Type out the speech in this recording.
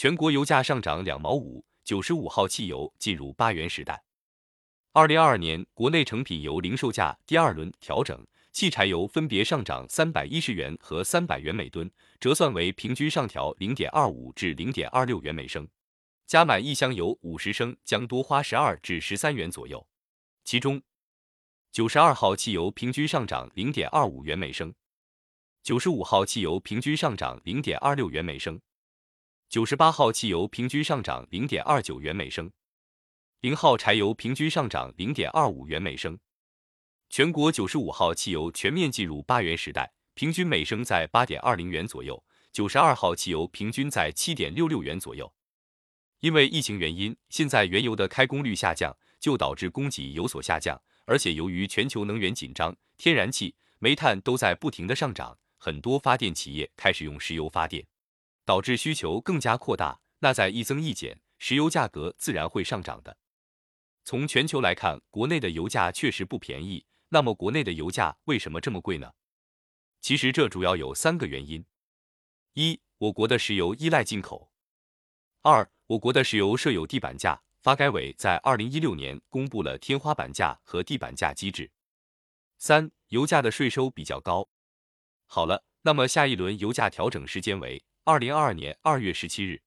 全国油价上涨两毛五，九十五号汽油进入八元时代。二零二二年国内成品油零售价第二轮调整，汽柴油分别上涨三百一十元和三百元每吨，折算为平均上调零点二五至零点二六元每升。加满一箱油五十升将多花十二至十三元左右。其中，九十二号汽油平均上涨零点二五元每升，九十五号汽油平均上涨零点二六元每升。九十八号汽油平均上涨零点二九元每升，零号柴油平均上涨零点二五元每升。全国九十五号汽油全面进入八元时代，平均每升在八点二零元左右。九十二号汽油平均在七点六六元左右。因为疫情原因，现在原油的开工率下降，就导致供给有所下降。而且由于全球能源紧张，天然气、煤炭都在不停的上涨，很多发电企业开始用石油发电。导致需求更加扩大，那在一增一减，石油价格自然会上涨的。从全球来看，国内的油价确实不便宜。那么国内的油价为什么这么贵呢？其实这主要有三个原因：一、我国的石油依赖进口；二、我国的石油设有地板价，发改委在二零一六年公布了天花板价和地板价机制；三、油价的税收比较高。好了，那么下一轮油价调整时间为。二零二二年二月十七日。